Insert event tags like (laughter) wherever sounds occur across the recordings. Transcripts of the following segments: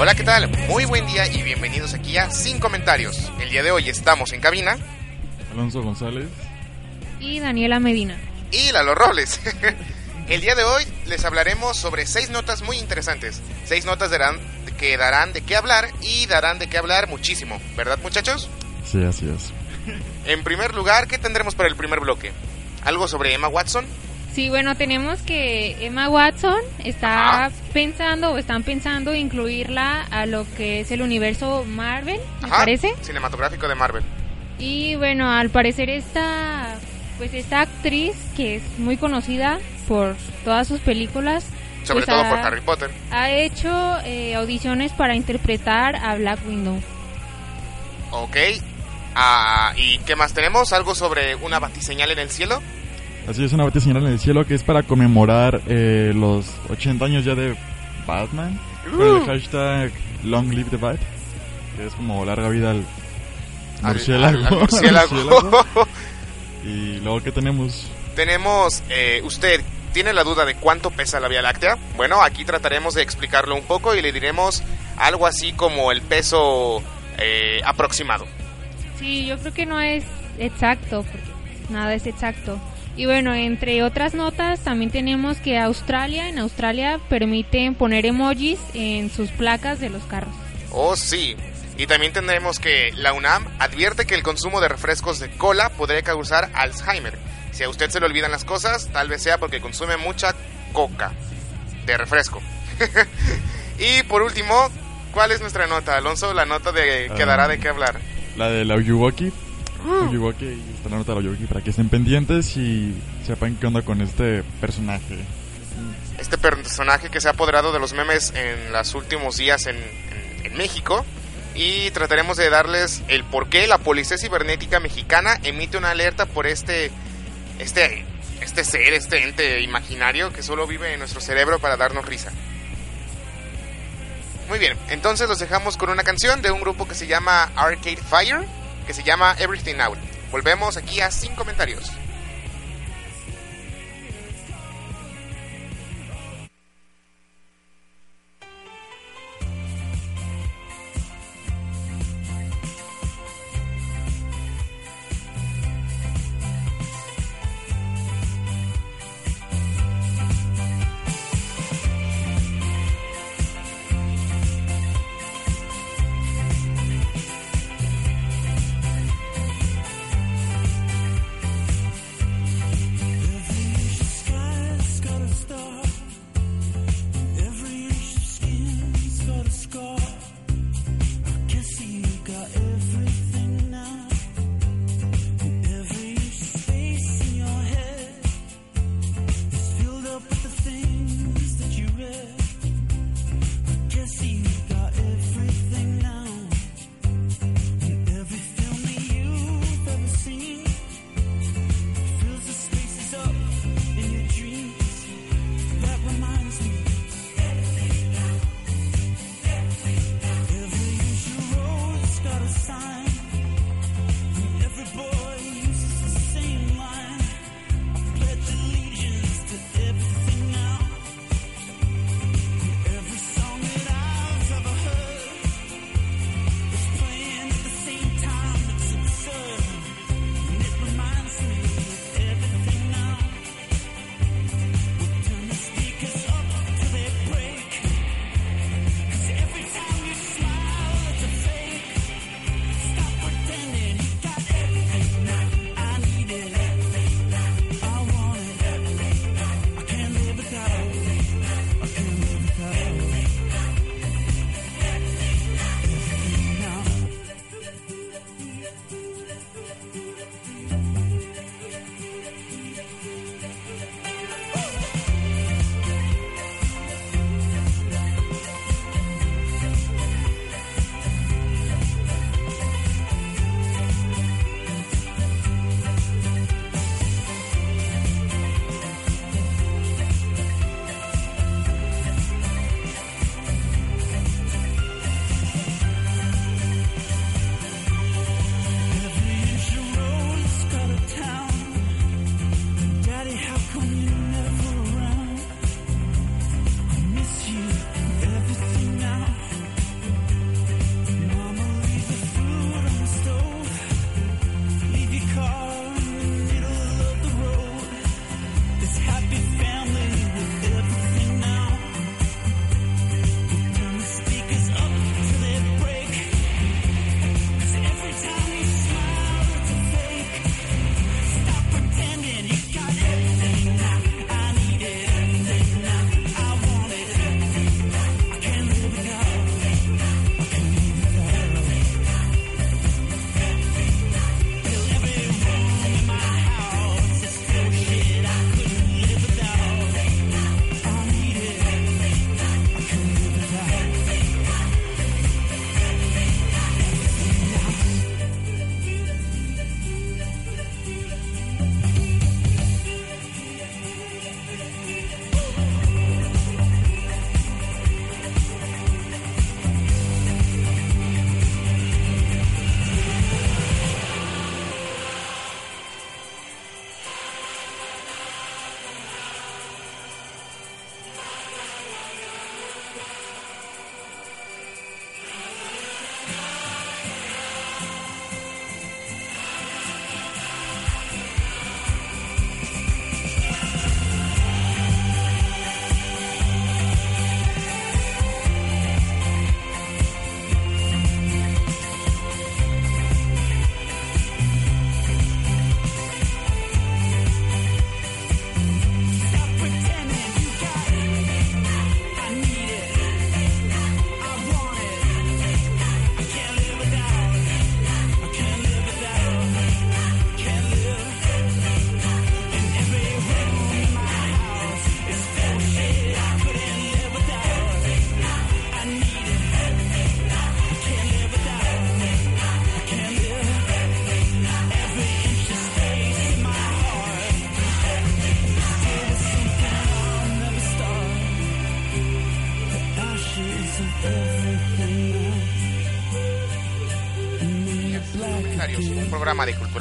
Hola, ¿qué tal? Muy buen día y bienvenidos aquí a Sin Comentarios. El día de hoy estamos en cabina. Alonso González. Y Daniela Medina. Y Lalo Robles. (laughs) El día de hoy les hablaremos sobre seis notas muy interesantes. Seis notas darán, que darán de qué hablar y darán de qué hablar muchísimo. ¿Verdad, muchachos? Sí, así es. En primer lugar, ¿qué tendremos para el primer bloque? ¿Algo sobre Emma Watson? Sí, bueno, tenemos que Emma Watson está Ajá. pensando o están pensando incluirla a lo que es el universo Marvel, me Ajá, parece. Cinematográfico de Marvel. Y bueno, al parecer esta pues esta actriz que es muy conocida por todas sus películas Sobre pues, todo ha- por Harry Potter. ha hecho eh, audiciones para interpretar a Black Widow. Ok. Ah, ¿Y qué más tenemos? ¿Algo sobre una batiseñal en el cielo? Así es, una batiseñal en el cielo que es para conmemorar eh, los 80 años ya de Batman. Con el hashtag Long Live the Bat. Que es como larga vida al Al- murciélago. al- (laughs) al murciélago. Murciélago. (laughs) y luego, ¿qué tenemos? Tenemos, eh, usted tiene la duda de cuánto pesa la Vía Láctea. Bueno, aquí trataremos de explicarlo un poco y le diremos algo así como el peso eh, aproximado. Sí, yo creo que no es exacto, porque nada es exacto. Y bueno, entre otras notas, también tenemos que Australia, en Australia permiten poner emojis en sus placas de los carros. Oh, sí. Y también tendremos que la UNAM advierte que el consumo de refrescos de cola podría causar Alzheimer. Si a usted se le olvidan las cosas, tal vez sea porque consume mucha coca de refresco. (laughs) y por último, ¿cuál es nuestra nota, Alonso? La nota de que Ah. dará de qué hablar. La de la Y está la nota de la Oyuwoki para que estén pendientes y sepan qué onda con este personaje. este personaje que se ha apoderado de los memes en los últimos días en, en- en México y trataremos de darles el por qué la Policía Cibernética Mexicana emite una alerta por este, este, este ser, este ente imaginario que solo vive en nuestro cerebro para darnos risa. Muy bien, entonces los dejamos con una canción de un grupo que se llama Arcade Fire, que se llama Everything Out. Volvemos aquí a sin comentarios.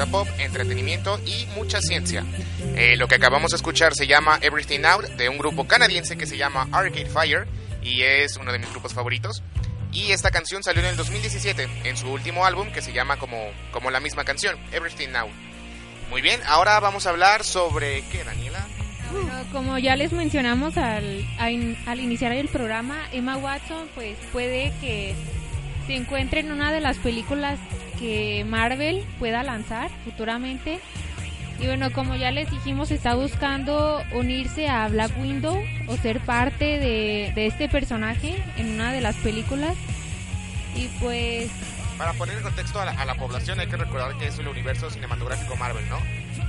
Pop, entretenimiento y mucha ciencia. Eh, lo que acabamos de escuchar se llama Everything Out de un grupo canadiense que se llama Arcade Fire y es uno de mis grupos favoritos. Y esta canción salió en el 2017 en su último álbum que se llama como, como la misma canción, Everything Now. Muy bien, ahora vamos a hablar sobre qué, Daniela. Como ya les mencionamos al, al iniciar el programa, Emma Watson pues puede que se encuentre en una de las películas que Marvel pueda lanzar futuramente. Y bueno, como ya les dijimos, está buscando unirse a Black Widow o ser parte de, de este personaje en una de las películas. Y pues... Para poner en contexto a la, a la población hay que recordar que es el universo cinematográfico Marvel, ¿no?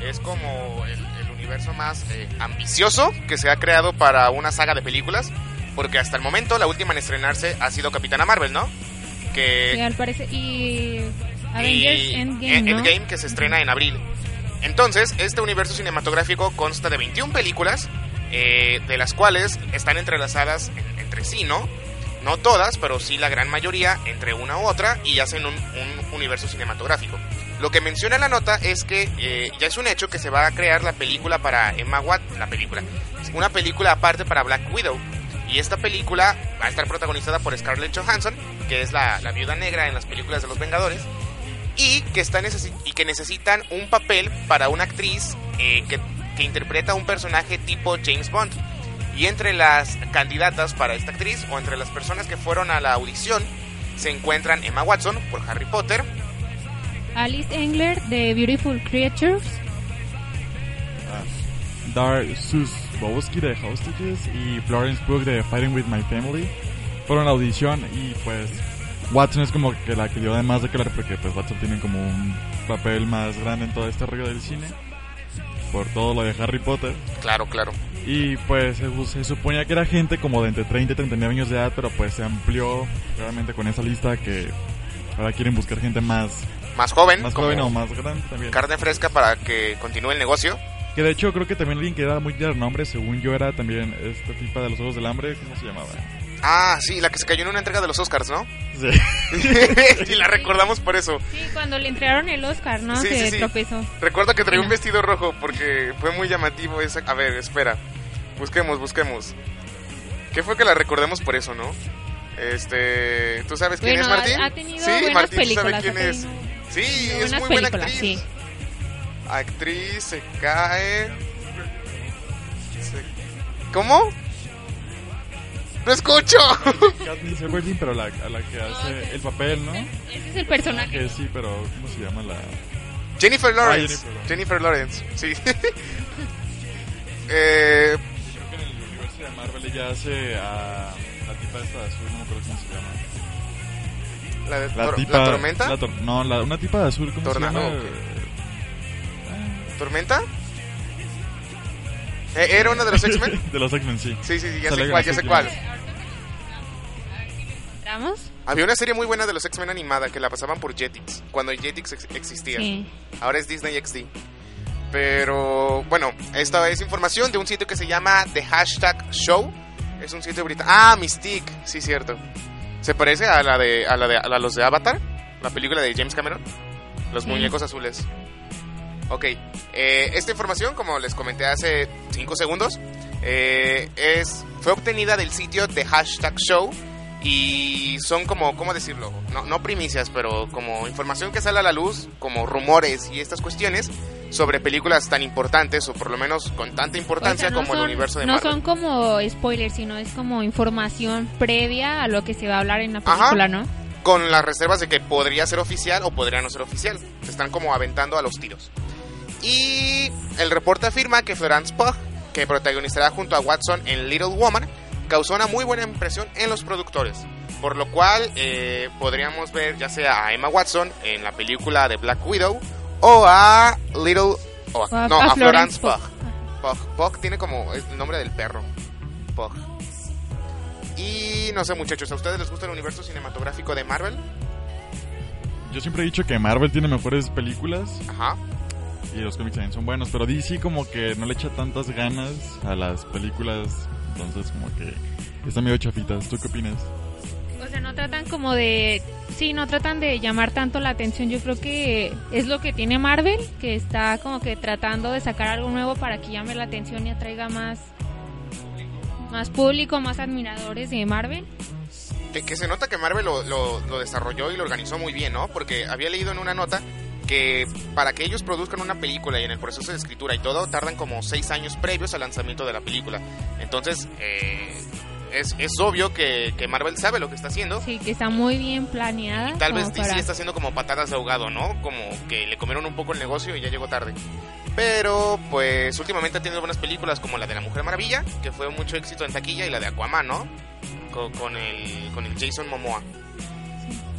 Es como el, el universo más eh, ambicioso que se ha creado para una saga de películas, porque hasta el momento la última en estrenarse ha sido Capitana Marvel, ¿no? Que, que al parecer... Y Avengers Endgame, ¿no? Endgame, que se estrena en abril. Entonces, este universo cinematográfico consta de 21 películas, eh, de las cuales están entrelazadas en- entre sí, ¿no? No todas, pero sí la gran mayoría entre una u otra y hacen un, un universo cinematográfico. Lo que menciona la nota es que eh, ya es un hecho que se va a crear la película para Emma Watson, la película, una película aparte para Black Widow. Y esta película va a estar protagonizada por Scarlett Johansson, que es la, la viuda negra en las películas de los Vengadores y que, está necesi- y que necesitan un papel para una actriz eh, que, que interpreta un personaje tipo James Bond. Y entre las candidatas para esta actriz o entre las personas que fueron a la audición se encuentran Emma Watson por Harry Potter, Alice Engler de Beautiful Creatures. Dar Susbowski de Hostages y Florence Pugh de Fighting with My Family fueron a la audición y pues Watson es como que la que dio de más de claro porque pues Watson tiene como un papel más grande en todo este rollo del cine por todo lo de Harry Potter claro, claro. y pues se, se suponía que era gente como de entre 30 y 39 años de edad pero pues se amplió realmente con esa lista que ahora quieren buscar gente más Más joven, más joven o más grande también carne fresca para que continúe el negocio. que de hecho creo que también alguien que era muy de nombre según yo era también esta tipa de los Juegos del Hambre ¿cómo se llamaba? Ah, sí, la que se cayó en una entrega de los Oscars, ¿no? Sí. (laughs) y la recordamos por eso. Sí, cuando le entregaron el Oscar, ¿no? Sí, Se sí, sí. tropezó. Recuerdo que traía un vestido rojo porque fue muy llamativo esa... A ver, espera. Busquemos, busquemos. ¿Qué fue que la recordemos por eso, no? Este... ¿Tú sabes quién Bueno, es Martín? ha, ha tenido sí, buenas Martín, ¿tú sabes quién es? tenido Sí, es muy buena actriz. sí. Actriz, se cae... se- ¿Cómo? ¡No escucho! Katniss Everdeen, pero la, a la que hace el papel, ¿no? Ese es el personaje. Que sí, pero ¿cómo se llama la...? Jennifer Lawrence. Ah, Jennifer Jennifer Lawrence, sí. (laughs) (laughs) eh, Creo que en el universo de Marvel ella hace a la tipa esta de azul, no me acuerdo cómo se llama. la, de La tor- tipa... ¿La tormenta? la tor- no, la, una tipa de azul, ¿cómo Tornado, se llama? ¿o ¿Tormenta? Eh, ¿Era una de los X-Men? (laughs) de los X-Men, sí. Sí, sí, sí, ya Sale sé cuál, ya sé cuál. Había una serie muy buena de los X-Men animada que la pasaban por Jetix, cuando Jetix ex- existía. Sí. Ahora es Disney XD. Pero bueno, esta es información de un sitio que se llama The Hashtag Show. Es un sitio británico. Ah, Mystique, sí, cierto. Se parece a la de a la de a los de Avatar, la película de James Cameron. Los Sí. muñecos azules. Ok, eh, esta información, como les comenté hace 5 segundos, eh, es, fue obtenida del sitio de hashtag show y son como, ¿cómo decirlo? No, no primicias, pero como información que sale a la luz, como rumores y estas cuestiones sobre películas tan importantes o por lo menos con tanta importancia O sea, no como el son- universo de No Marvel. son como spoilers, sino es como información previa a lo que se va a hablar en la Ajá. película, ¿no? con las reservas de que podría ser oficial o podría no ser oficial. Se están como aventando a los tiros. Y el reporte afirma que Florence Pugh, que protagonizará junto a Watson en Little Woman, causó una muy buena impresión en los productores. Por lo cual eh, podríamos ver ya sea a Emma Watson en la película de Black Widow o a Little... o a- O a- no, a a Florence Florence Pugh. Pugh. Pugh tiene como es el nombre del perro. Pugh. Y no sé muchachos, ¿a ustedes les gusta el universo cinematográfico de Marvel? Yo siempre he dicho que Marvel tiene mejores películas Ajá. y los cómics también son buenos, pero DC como que no le echa tantas ganas a las películas, entonces como que están medio chafitas. ¿Tú qué opinas? O sea, no tratan como de... Sí, no tratan de llamar tanto la atención. Yo creo que es lo que tiene Marvel, que está como que tratando de sacar algo nuevo para que llame la atención y atraiga más, más público, más admiradores de Marvel. Que, que se nota que Marvel lo, lo- lo desarrolló y lo organizó muy bien, ¿no? Porque había leído en una nota que para que ellos produzcan una película y en el proceso de escritura y todo, tardan como seis años previos al lanzamiento de la película. Entonces, eh, es, es obvio que, que Marvel sabe lo que está haciendo. Sí, que está muy bien planeada. Tal vez DC para- está haciendo como patadas de ahogado, ¿no? Como que le comieron un poco el negocio y ya llegó tarde. Pero, pues, últimamente ha tenido buenas películas como la de La Mujer Maravilla, que fue mucho éxito en taquilla, y la de Aquaman, ¿no? Con, con el, con el Jason Momoa.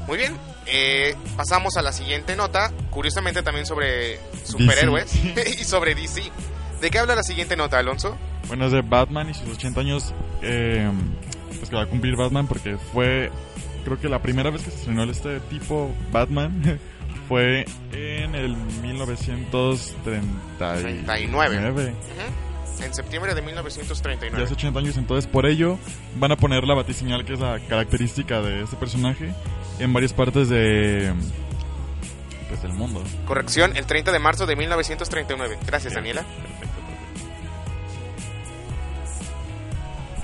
Muy bien, eh, pasamos a la siguiente nota, curiosamente también sobre superhéroes (laughs) y sobre DC. ¿De qué habla la siguiente nota, Alonso? Bueno, es de Batman y sus 80 años, eh, pues que va a cumplir Batman porque fue, creo que la primera vez que se estrenó este tipo Batman (laughs) fue en el 1939. Ujú. En septiembre de Ya 1939. hace 80 años, entonces por ello van a poner la batiseñal, que es la característica de este personaje, en varias partes de pues, del mundo. Corrección, el 30 de marzo de 1939. Gracias, Daniela. Perfecto, perfecto.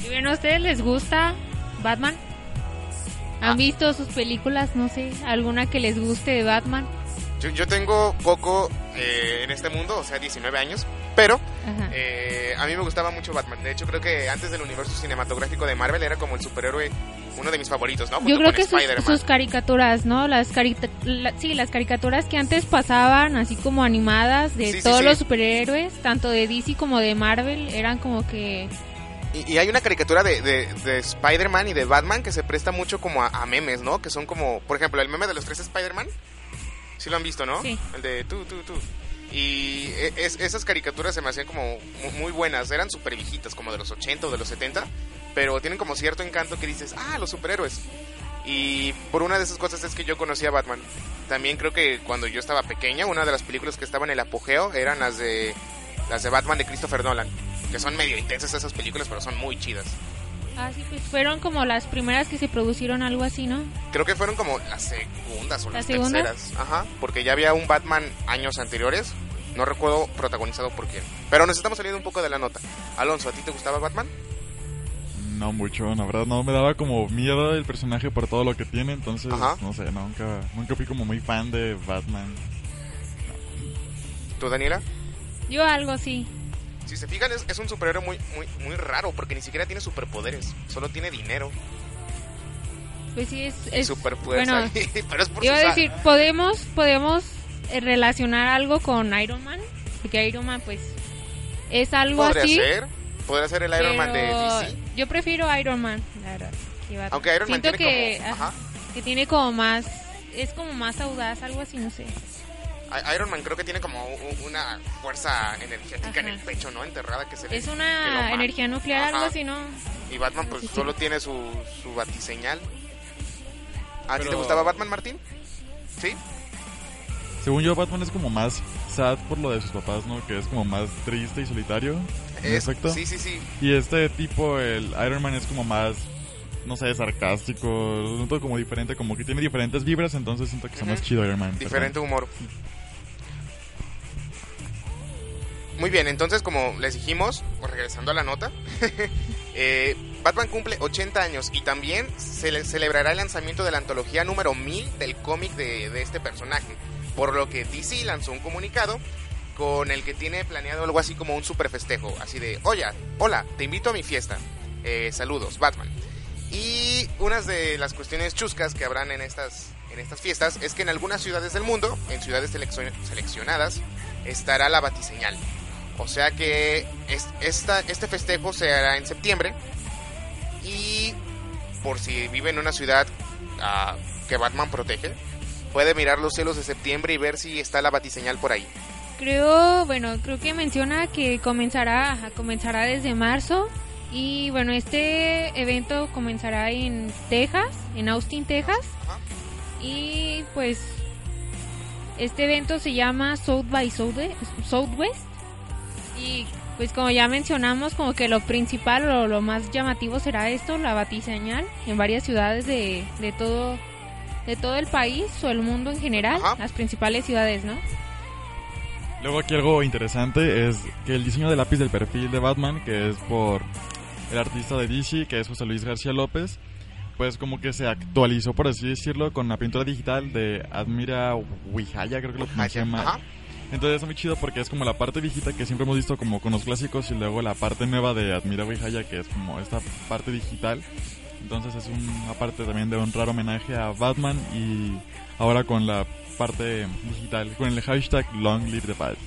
Y bien, ¿a ustedes les gusta Batman? ¿Han Ah. visto sus películas? No sé, alguna que les guste de Batman. Yo, yo tengo poco eh, en este mundo, o sea, 19 años, pero eh, a mí me gustaba mucho Batman. De hecho, creo que antes del universo cinematográfico de Marvel era como el superhéroe, uno de mis favoritos, ¿no? Yo Junto creo con que sus, caricaturas, ¿no? Las la- sí, las caricaturas que antes pasaban, así como animadas, de Sí, sí, todos sí. los superhéroes, tanto de DC como de Marvel, eran como que... Y, y hay una caricatura de, de, de Spider-Man y de Batman que se presta mucho como a, a memes, ¿no? Que son como, por ejemplo, el meme de los tres Spider-Man. Sí lo han visto, ¿no? Sí. El de tú, tú, tú. Y e- es- esas caricaturas se me hacían como mu- muy buenas. Eran súper viejitas, como de los 80 o de los 70. Pero tienen como cierto encanto que dices, ah, los superhéroes. Y por una de esas cosas es que yo conocí a Batman. También creo que cuando yo estaba pequeña, una de las películas que estaban en el apogeo eran las de las de Batman de Christopher Nolan. Que son medio intensas esas películas, pero son muy chidas. Ah, sí, pues fueron como las primeras que se producieron, algo así, ¿no? Creo que fueron como las segundas o las terceras. Ajá, porque ya había un Batman años anteriores. No recuerdo protagonizado por quién. Pero nos estamos saliendo un poco de la nota. Alonso, ¿a ti te gustaba Batman? No mucho, la verdad no me daba como miedo el personaje por todo lo que tiene, entonces Ajá. no sé, nunca nunca fui como muy fan de Batman. ¿Tú, Daniela? Yo algo así. Si se fijan, es, es un superhéroe muy, muy, muy raro porque ni siquiera tiene superpoderes. Solo tiene dinero Pues sí, es... es superfuerza. bueno, (laughs) Pero es por iba a decir, podemos, podemos eh, relacionar algo con Iron Man, porque Iron Man, pues, es algo Podría así. ser. Podría ser el Iron Man de DC. Yo prefiero Iron Man, la verdad. Aunque Iron Man Siento tiene que, como... Ajá. que tiene como más, es como más audaz, algo así, no sé. Iron Man creo que tiene como una fuerza energética en el pecho, ¿no? Enterrada que se le- Es una energía nuclear, algo así, ¿no? Y Batman pues Sí, sí. solo tiene su, su batiseñal. ¿A ti te gustaba Batman, Martín? ¿Sí? Según yo Batman es como más sad por lo de sus papás, ¿no? Que es como más triste y solitario. Es- efecto. Sí, sí, sí. Y este tipo, el Iron Man es como más, no sé, sarcástico, siento como diferente, como que tiene diferentes vibras, entonces siento que está más Ujú. chido Iron Man. Diferente humor. Muy bien, entonces como les dijimos, pues, regresando a la nota, (laughs) eh, Batman cumple 80 años y también se le celebrará el lanzamiento de la antología número 1000 del cómic de, de este personaje, por lo que DC lanzó un comunicado con el que tiene planeado algo así como un super festejo, así de, oye, hola, te invito a mi fiesta, Eh, saludos, Batman. Y unas de las cuestiones chuscas que habrán en estas, en estas fiestas es que en algunas ciudades del mundo, en ciudades seleccion- seleccionadas, estará la batiseñal. O sea que es- esta, este festejo se hará en septiembre. Y por si vive en una ciudad ah, que Batman protege, puede mirar los cielos de septiembre y ver si está la batiseñal por ahí. Creo, bueno, creo que menciona que comenzará, comenzará desde marzo y bueno, este evento comenzará en Texas, en Austin, Texas Ajá. y pues este evento se llama South by Southwest, Southwest y Pues como ya mencionamos, como que lo principal o lo más llamativo será esto, la batiseñal en varias ciudades de, de todo de todo el país o el mundo en general, Ajá. las principales ciudades, ¿no? Luego aquí algo interesante es que el diseño del lápiz del perfil de Batman, que es por el artista de DC, que es José Luis García López, pues como que se actualizó, por así decirlo, con la pintura digital de Admira Wijaya, creo que lo pronuncié Ajá. Entonces es muy chido porque es como la parte viejita que siempre hemos visto como con los clásicos y luego la parte nueva de Admira Wijaya, que es como esta parte digital. Entonces es una parte también de un raro homenaje a Batman y ahora con la parte digital, con el hashtag Long Live the Bat.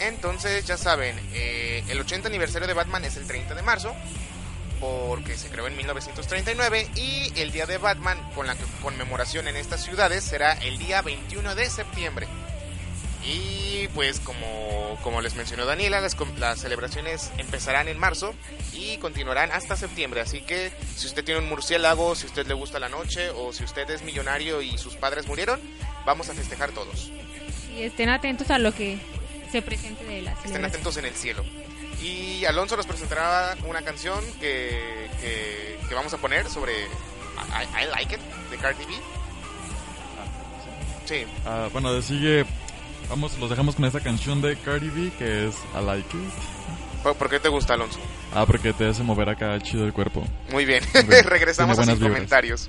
Entonces, ya saben, eh, el 80 aniversario de Batman es el 30 de marzo, porque se creó en 1939, y el día de Batman, con la conmemoración en estas ciudades, será el día 21 de septiembre. Y pues como, como les mencionó Daniela, las, las celebraciones empezarán en marzo y continuarán hasta septiembre. Así que si usted tiene un murciélago, si a usted le gusta la noche o si usted es millonario y sus padres murieron, vamos a festejar todos. Y estén atentos a lo que se presente de la Estén celebración. atentos en el cielo. Y Alonso nos presentará una canción que, que, que vamos a poner sobre I, I Like It de Cardi B. Sí, Ah, bueno, sigue, vamos, los dejamos con esta canción de Cardi B que es I Like It. ¿por por qué te gusta Alonso? Ah, porque te hace mover acá chido el cuerpo. Muy bien, (laughs) regresamos a sus comentarios.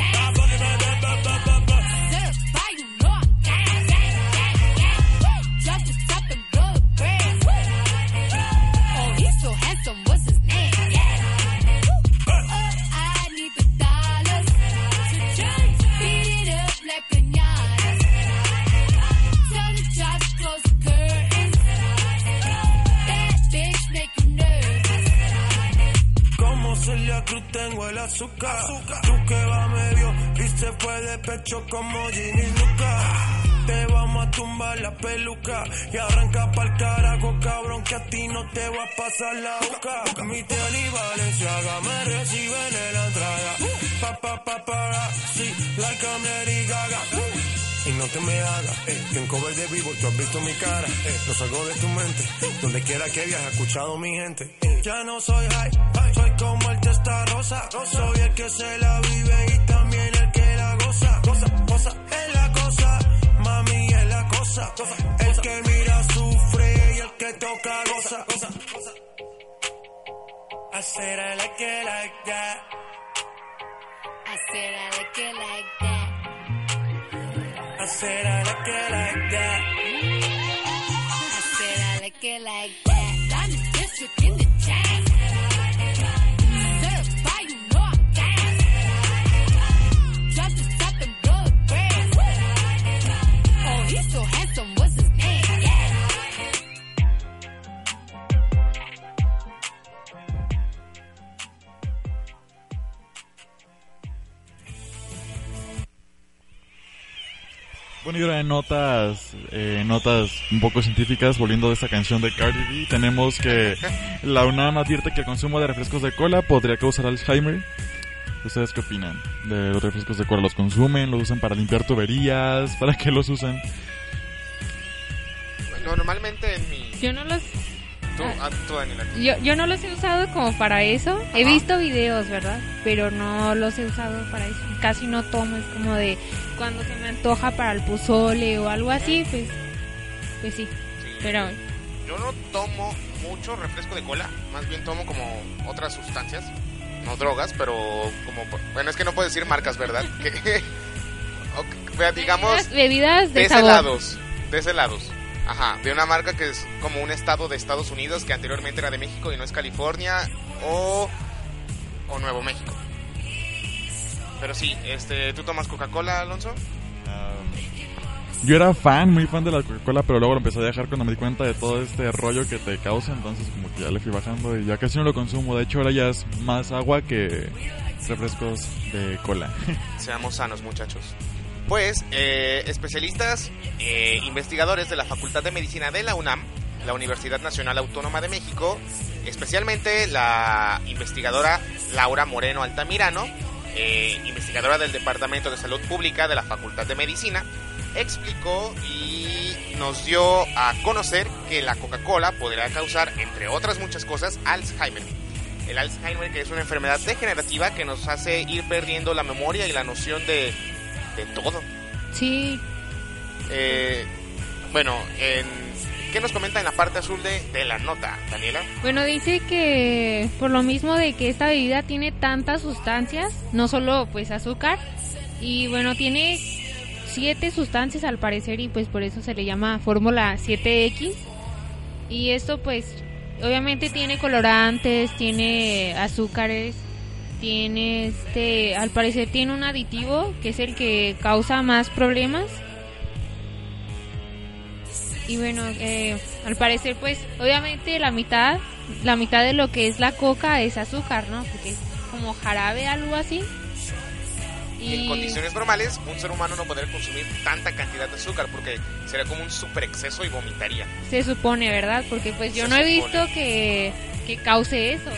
I'm fucking up, up, up, up. Tengo el azúcar. Tú que va medio y se fue de pecho como Ginny Luca. Te vamos a tumbar la peluca y arranca pa'l carajo, cabrón, que a ti no te va a pasar la boca. Mi tele y Valenciaga me reciben en la entrada. Pa, pa, pa, sí, like I'm Gaga. y no te me hagas. Eh, en de vivo tú has visto mi cara. Eh, no salgo de tu mente. Donde quiera que viajes, escuchado mi gente. Eh, ya no soy high, soy como el testa rosa. Soy el que se la vive y también el que la goza. Cosa, cosa, es la cosa. Mami es la cosa. El que mira sufre y el que toca goza. I said I like it like that. I said I like it like that. I said I like it like that. I said I like it like that. I'm the district in the chat. Bueno, y ahora en notas, eh, notas un poco científicas, volviendo de esta canción de Cardi B, tenemos que la UNAM advierte que el consumo de refrescos de cola podría causar Alzheimer. ¿Ustedes qué opinan de los refrescos de cola? ¿Los consumen? ¿Los usan para limpiar tuberías? (laughs) ¿Para qué los usan? Bueno, normalmente en mi... Yo no los Tú, ah, tú, Daniela. yo, yo no los he usado como para eso. He visto videos, ¿verdad? Pero no los he usado para eso. Casi no tomo, es como de cuando se me antoja para el pozole o algo así, pues pues sí. Sí. Pero Yo no tomo mucho refresco de cola, más bien tomo como otras sustancias, no drogas, pero como... Bueno, es que no puedo decir marcas, ¿verdad? (laughs) Que, (laughs) ok, vea, digamos, bebidas, bebidas de sabor. deshelados, deshelados. Ajá, de una marca que es como un estado de Estados Unidos que anteriormente era de México y no es California o, o Nuevo México. Pero sí, este, ¿tú tomas Coca-Cola, Alonso? Yo era fan, muy fan de la Coca-Cola, pero luego lo empecé a dejar cuando me di cuenta de todo este rollo que te causa, entonces como que ya le fui bajando y ya casi no lo consumo. De hecho, ahora ya es más agua que refrescos de cola. Seamos sanos, muchachos. Pues, eh, especialistas, eh, investigadores de la Facultad de Medicina de la UNAM, la Universidad Nacional Autónoma de México, especialmente la investigadora Laura Moreno Altamirano, eh, investigadora del Departamento de Salud Pública de la Facultad de Medicina, explicó y nos dio a conocer que la Coca-Cola podría causar, entre otras muchas cosas, Alzheimer. El Alzheimer que es una enfermedad degenerativa que nos hace ir perdiendo la memoria y la noción de, de todo. Sí, Eh, bueno, en, ¿qué nos comenta en la parte azul de, de la nota, Daniela? Bueno, dice que por lo mismo de que esta bebida tiene tantas sustancias, no solo pues azúcar, y bueno, tiene siete sustancias al parecer y pues por eso se le llama fórmula 7X. Y esto pues obviamente tiene colorantes, tiene azúcares, tiene este, al parecer tiene un aditivo que es el que causa más problemas. Y bueno, eh, al parecer pues obviamente la mitad, la mitad de lo que es la coca es azúcar, ¿no? Porque es como jarabe, algo así. En condiciones normales, un ser humano no podría consumir tanta cantidad de azúcar porque sería como un super exceso y vomitaría. se supone, ¿verdad? Porque pues yo Se no he visto que, que cause eso.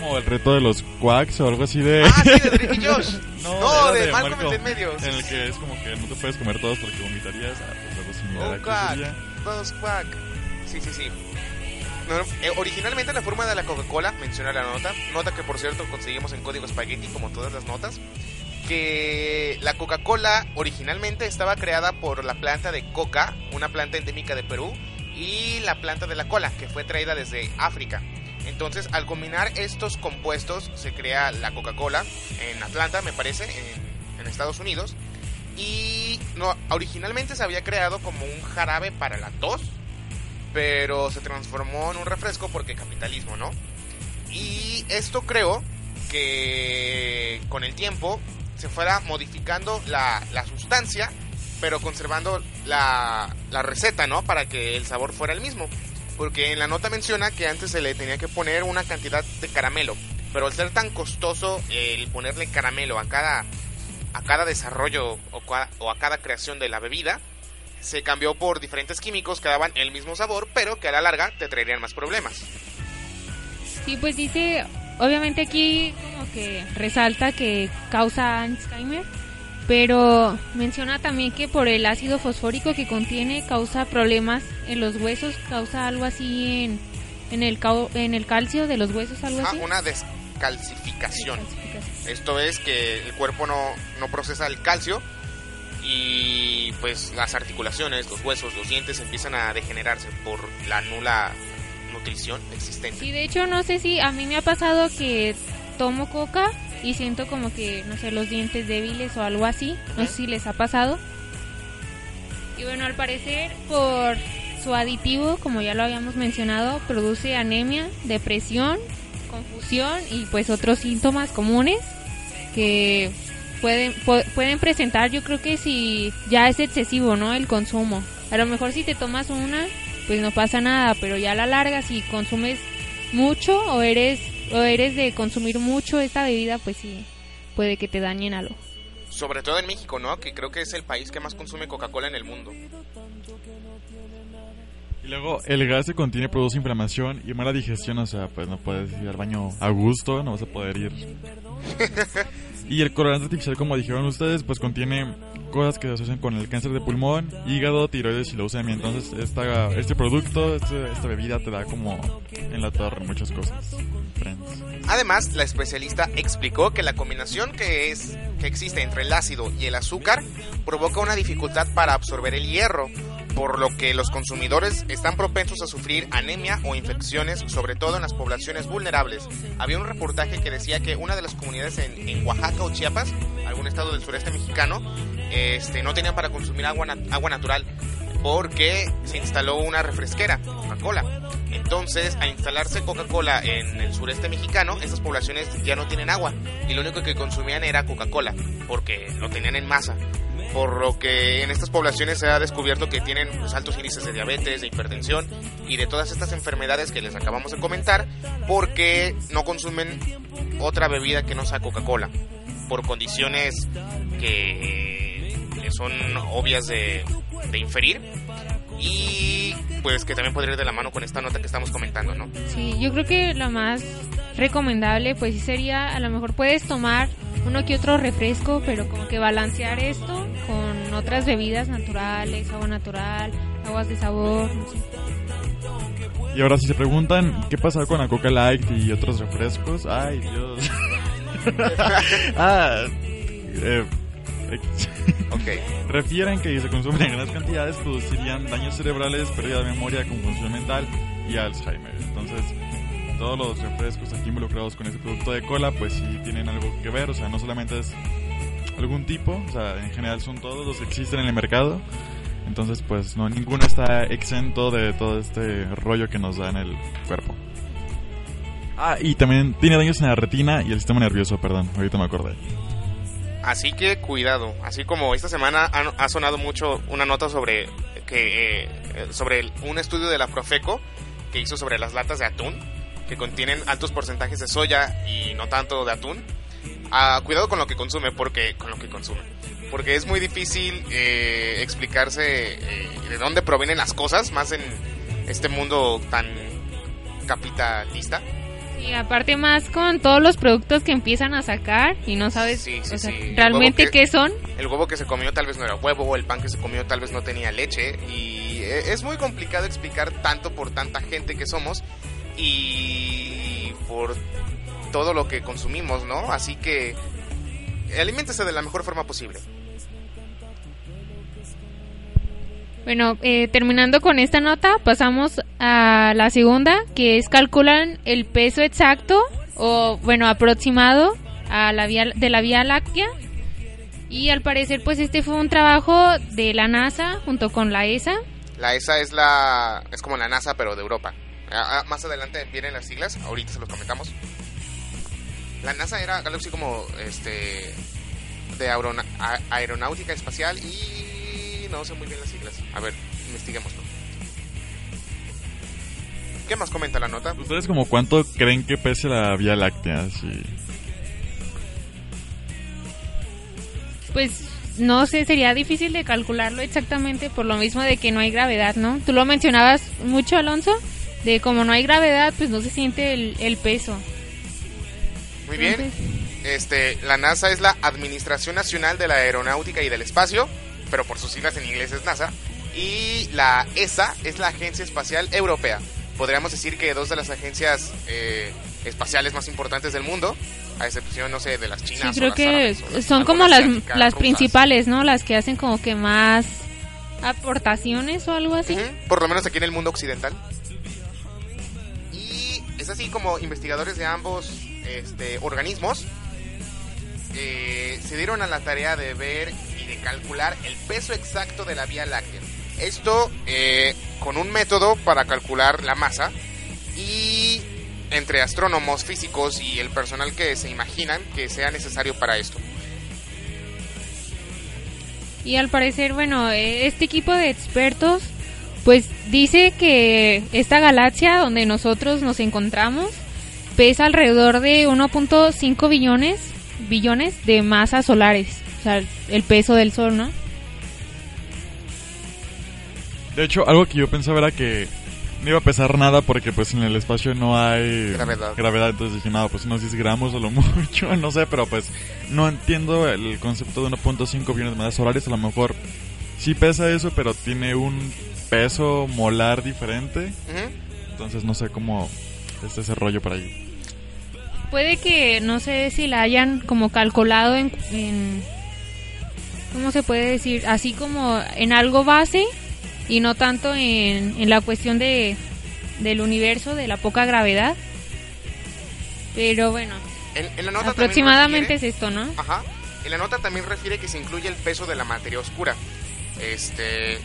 Como el reto de los quacks o algo así de... Ah, sí, de Drake y (laughs) Josh. No, era de Malcolm en medio. En el que es como que no te puedes comer todos porque vomitarías. Ah, pues algo similar Oh, aquí quack. Dos quack. Sí, sí, sí. No, eh, originalmente la forma de la Coca-Cola, menciona la nota, nota que por cierto conseguimos en código Spaghetti como todas las notas, que la Coca-Cola originalmente estaba creada por la planta de coca, una planta endémica de Perú, y la planta de la cola, que fue traída desde África. Entonces, al combinar estos compuestos, se crea la Coca-Cola en Atlanta, me parece, en, Estados Unidos. Y no, originalmente se había creado como un jarabe para la tos, pero se transformó en un refresco porque capitalismo, ¿no? Y esto creo que con el tiempo se fuera modificando la, la sustancia, pero conservando la, la receta, ¿no? Para que el sabor fuera el mismo. Porque en la nota menciona que antes se le tenía que poner una cantidad de caramelo, pero al ser tan costoso el ponerle caramelo a cada, a cada desarrollo o a cada creación de la bebida, se cambió por diferentes químicos que daban el mismo sabor, pero que a la larga te traerían más problemas. Sí, pues dice, obviamente aquí como que resalta que causa Alzheimer, Pero menciona también que por el ácido fosfórico que contiene causa problemas en los huesos, causa algo así en, en, el, en el calcio de los huesos, algo Ah, así. una descalcificación. Calcificación. Esto es que el cuerpo no, no procesa el calcio y pues las articulaciones, los huesos, los dientes empiezan a degenerarse por la nula nutrición existente. Sí, de hecho no sé si a mí me ha pasado que tomo coca y siento como que, no sé, los dientes débiles o algo así. No sé si les ha pasado. Y bueno, al parecer por su aditivo, como ya lo habíamos mencionado, produce anemia, depresión, confusión y pues otros síntomas comunes que pueden pu- pueden presentar, yo creo que si ya es excesivo, ¿no? El consumo. A lo mejor si te tomas una, pues no pasa nada, pero ya a la larga si consumes mucho o eres o eres de consumir mucho esta bebida, pues sí puede que te dañen algo. Sobre todo en México, ¿no? Que creo que es el país que más consume Coca-Cola en el mundo. Y luego el gas que contiene produce inflamación y mala digestión, o sea, pues no puedes ir al baño a gusto, no vas a poder ir. (laughs) y el colorante artificial, como dijeron ustedes, pues contiene cosas que se asocian con el cáncer de pulmón, hígado, tiroides y leucemia. Entonces, esta, este producto, este- esta bebida te da como en la torre muchas cosas. Friends. Además, la especialista explicó que la combinación que es que existe entre el ácido y el azúcar provoca una dificultad para absorber el hierro, por lo que los consumidores están propensos a sufrir anemia o infecciones, sobre todo en las poblaciones vulnerables. Había un reportaje que decía que una de las comunidades en, Oaxaca o Chiapas, algún estado del sureste mexicano, este, no tenían para consumir agua, agua natural porque se instaló una refresquera, Coca-Cola. Entonces, al instalarse Coca-Cola en el sureste mexicano, estas poblaciones ya no tienen agua y lo único que consumían era Coca-Cola porque lo tenían en masa. Por lo que en estas poblaciones se ha descubierto que tienen pues, altos índices de diabetes, de hipertensión y de todas estas enfermedades que les acabamos de comentar porque no consumen otra bebida que no sea Coca-Cola por condiciones que son obvias de, de inferir y pues que también podría ir de la mano con esta nota que estamos comentando, ¿no? Sí, yo creo que lo más recomendable pues sí sería, a lo mejor puedes tomar uno que otro refresco, pero como que balancear esto con otras bebidas naturales, agua natural, aguas de sabor, no sé. Y ahora si se preguntan qué pasa con la Coca Light y otros refrescos, ay Dios. (laughs) ah, eh, Ok. refieren que si se consumen en grandes cantidades producirían daños cerebrales, pérdida de memoria, confusión mental y Alzheimer. Entonces, todos los refrescos aquí involucrados con este producto de cola, pues sí tienen algo que ver, o sea, no solamente es algún tipo, o sea, en general son todos los que existen en el mercado. Entonces, pues no, ninguno está exento de todo este rollo que nos da en el cuerpo. Ah, y también tiene daños en la retina y el sistema nervioso, perdón, ahorita me acordé. Así que cuidado, así como esta semana ha, ha sonado mucho una nota sobre que eh, sobre el- un estudio de la Profeco que hizo sobre las latas de atún que contienen altos porcentajes de soya y no tanto de atún. Ah, cuidado con lo que consume, porque con lo que consume, porque es muy difícil eh, explicarse eh, de dónde provienen las cosas, más en este mundo tan capitalista. Y aparte más con todos los productos que empiezan a sacar y no sabes Sí, sí, o sea, sí. Realmente que- qué son. el huevo que se comió tal vez no era huevo, o el pan que se comió tal vez no tenía leche, y e- es muy complicado explicar tanto por tanta gente que somos y por todo lo que consumimos, ¿no? Así que aliméntese de la mejor forma posible. Bueno, eh, terminando con esta nota, pasamos a la segunda, que es calculan el peso exacto o, bueno, aproximado a la vía, de la Vía Láctea. Y al parecer, pues este fue un trabajo de la NASA junto con la ESA. La ESA es la es como la NASA pero de Europa. Ah, ah, más adelante vienen las siglas, ahorita se los comentamos. La NASA era algo así como este de aerona- a- aeronáutica espacial y no sé muy bien las siglas. A ver, investiguémoslo. ¿Qué más comenta la nota? ¿Ustedes como cuánto creen que pese la Vía Láctea? Sí. Pues no sé, sería difícil de calcularlo exactamente por lo mismo de que no hay gravedad, ¿no? Tú lo mencionabas mucho, Alonso, de como no hay gravedad, pues no se siente el, el peso. Muy bien. Este, la NASA es la Administración Nacional de la Aeronáutica y del Espacio, pero por sus siglas en inglés es NASA. Y la ESA es la Agencia Espacial Europea. Podríamos decir que dos de las agencias eh, espaciales más importantes del mundo, a excepción, no sé, de las chinas. Sí, o creo las que árabes, o las- son como las, las principales, ¿no? Las que hacen como que más aportaciones o algo así. Por lo menos aquí en el mundo occidental. Así como investigadores de ambos este, organismos eh, se dieron a la tarea de ver y de calcular el peso exacto de la Vía Láctea. Esto eh, con un método para calcular la masa y entre astrónomos, físicos y el personal que se imaginan que sea necesario para esto. Y al parecer, bueno, eh, este equipo de expertos pues dice que esta galaxia donde nosotros nos encontramos pesa alrededor de 1.5 billones billones de masas solares, o sea, el peso del sol, ¿no? De hecho, algo que yo pensaba era que no iba a pesar nada porque pues en el espacio no hay Gravedad. entonces dije, no, pues unos 10 gramos o lo (laughs) mucho, no sé, pero pues no entiendo el concepto de 1.5 billones de masas solares, a lo mejor sí pesa eso, pero tiene un peso molar diferente, entonces no sé cómo está ese rollo por ahí. Puede que, no sé si la hayan como calculado en, en- ¿cómo se puede decir? Así como en algo base y no tanto en, en la cuestión de, del universo, de la poca gravedad. Pero bueno, En, en la nota también aproximadamente refiere- es esto, ¿no? Ajá. En la nota también refiere que se incluye el peso de la materia oscura. Este.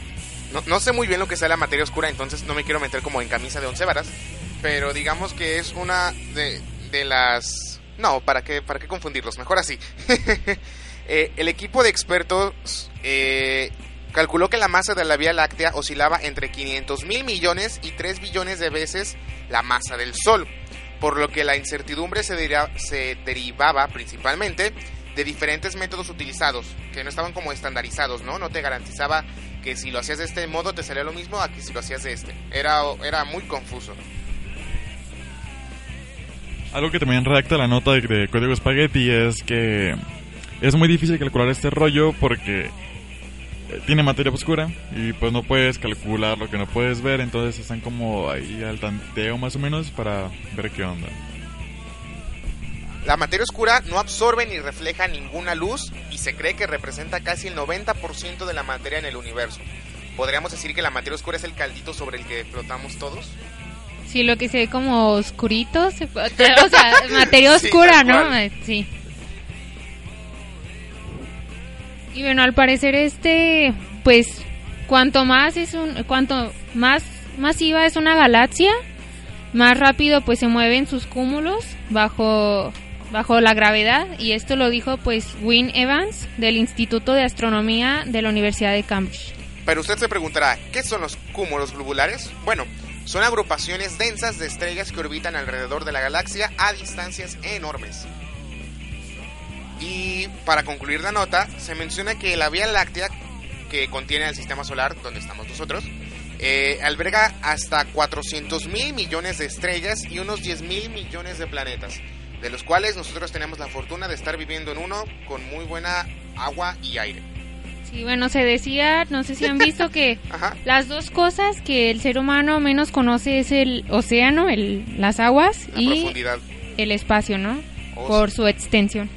No, no sé muy bien lo que sea la materia oscura, entonces no me quiero meter como en camisa de once varas. Pero digamos que es una de, de las. No, ¿para qué, ¿para qué confundirlos? Mejor así. (laughs) Eh, el equipo de expertos eh, calculó que la masa de la Vía Láctea oscilaba entre 500 mil millones y 3 billones de veces la masa del Sol por lo que la incertidumbre se, deriva- se derivaba principalmente de diferentes métodos utilizados, que no estaban como estandarizados, ¿no? No te garantizaba que si lo hacías de este modo te salía lo mismo a que si lo hacías de este. Era, era muy confuso. Algo que también redacta la nota de, de Código Spaghetti es que es muy difícil calcular este rollo porque eh, tiene materia oscura y pues no puedes calcular lo que no puedes ver, entonces están como ahí al tanteo más o menos para ver qué onda. La materia oscura no absorbe ni refleja ninguna luz y se cree que representa casi el 90% de la materia en el universo. ¿Podríamos decir que la materia oscura es el caldito sobre el que flotamos todos? Sí, lo que se ve como oscurito, se puede- (laughs) o sea, materia oscura, ¿no? Eh, Sí. Y bueno, al parecer este, pues, cuanto más es un, cuanto más masiva es una galaxia, más rápido pues se mueven sus cúmulos bajo bajo la gravedad y esto lo dijo pues Wynne Evans del Instituto de Astronomía de la Universidad de Cambridge. Pero usted se preguntará, ¿qué son los cúmulos globulares? Bueno, son agrupaciones densas de estrellas que orbitan alrededor de la galaxia a distancias enormes. Y para concluir la nota, se menciona que la Vía Láctea, que contiene el sistema solar, donde estamos nosotros, eh, alberga hasta 400 mil millones de estrellas y unos 10 mil millones de planetas, de los cuales nosotros tenemos la fortuna de estar viviendo en uno con muy buena agua y aire. Sí, bueno, se decía, no sé si han visto que. (laughs) Las dos cosas que el ser humano menos conoce es el océano, el, las aguas La y profundidad. el espacio, ¿no? Oh, Por sí. su extensión.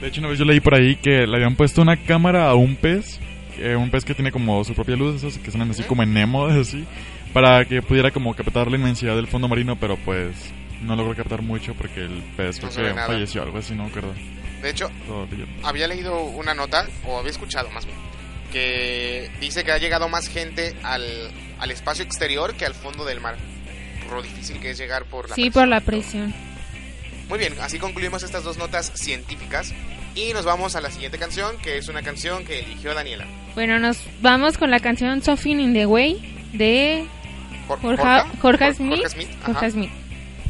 De hecho, una vez yo leí por ahí que le habían puesto una cámara a un pez, eh, un pez que tiene como su propia luz, esos que suenan así como en Nemo, (laughs) así, para que pudiera como captar la inmensidad del fondo marino, pero pues no logró captar mucho porque el pez No que falleció, algo así, no me acuerdo. De hecho, había leído una nota, o había escuchado más bien, que dice que ha llegado más gente al, al espacio exterior que al fondo del mar. Por lo difícil que es llegar por la Sí, presión. por la presión. Muy bien, así concluimos estas dos notas científicas. Y nos vamos a la siguiente canción, que es una canción que eligió Daniela. Bueno, nos vamos con la canción Something in the Way de Jor- Jorge, Jorge- Jorge Jor- Smith. Jorge Smith, ajá. Jorge Smith.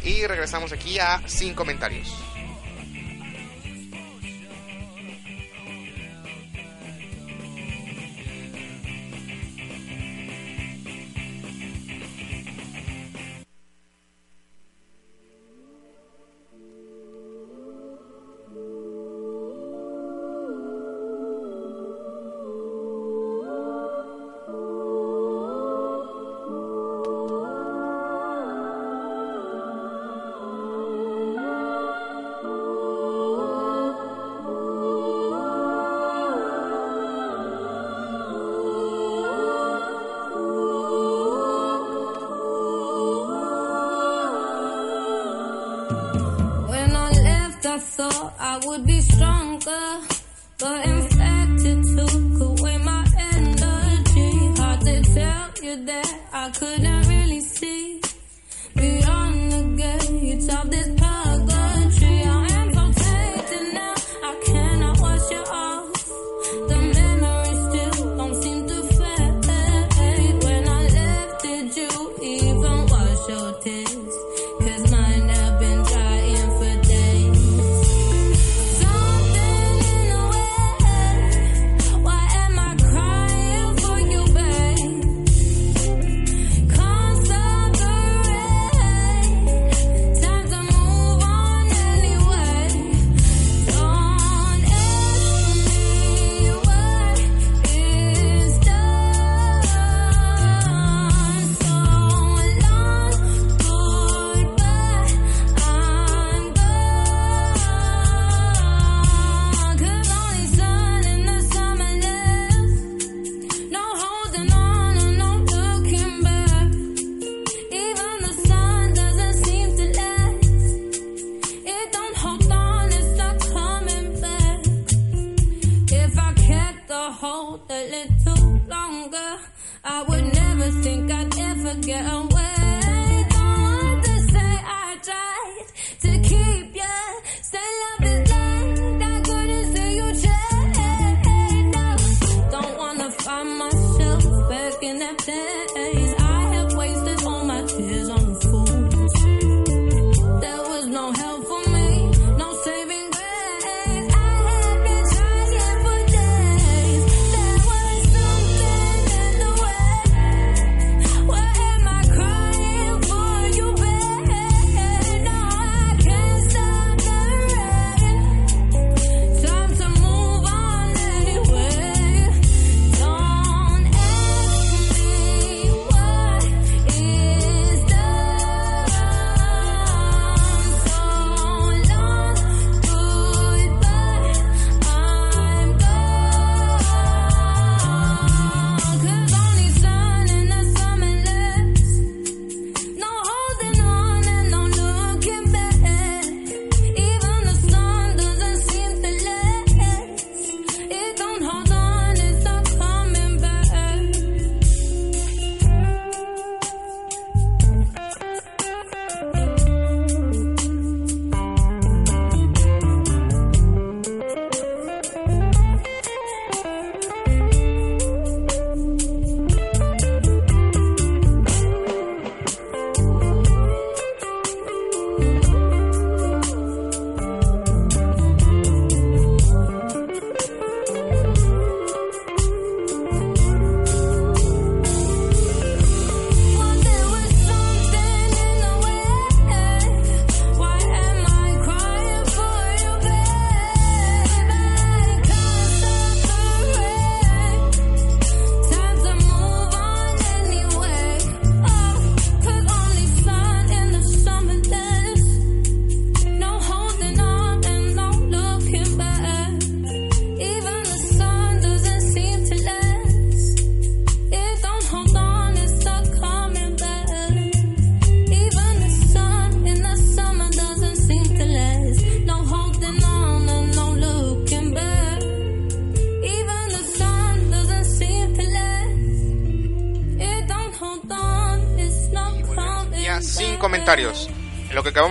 Y regresamos aquí a Sin Comentarios.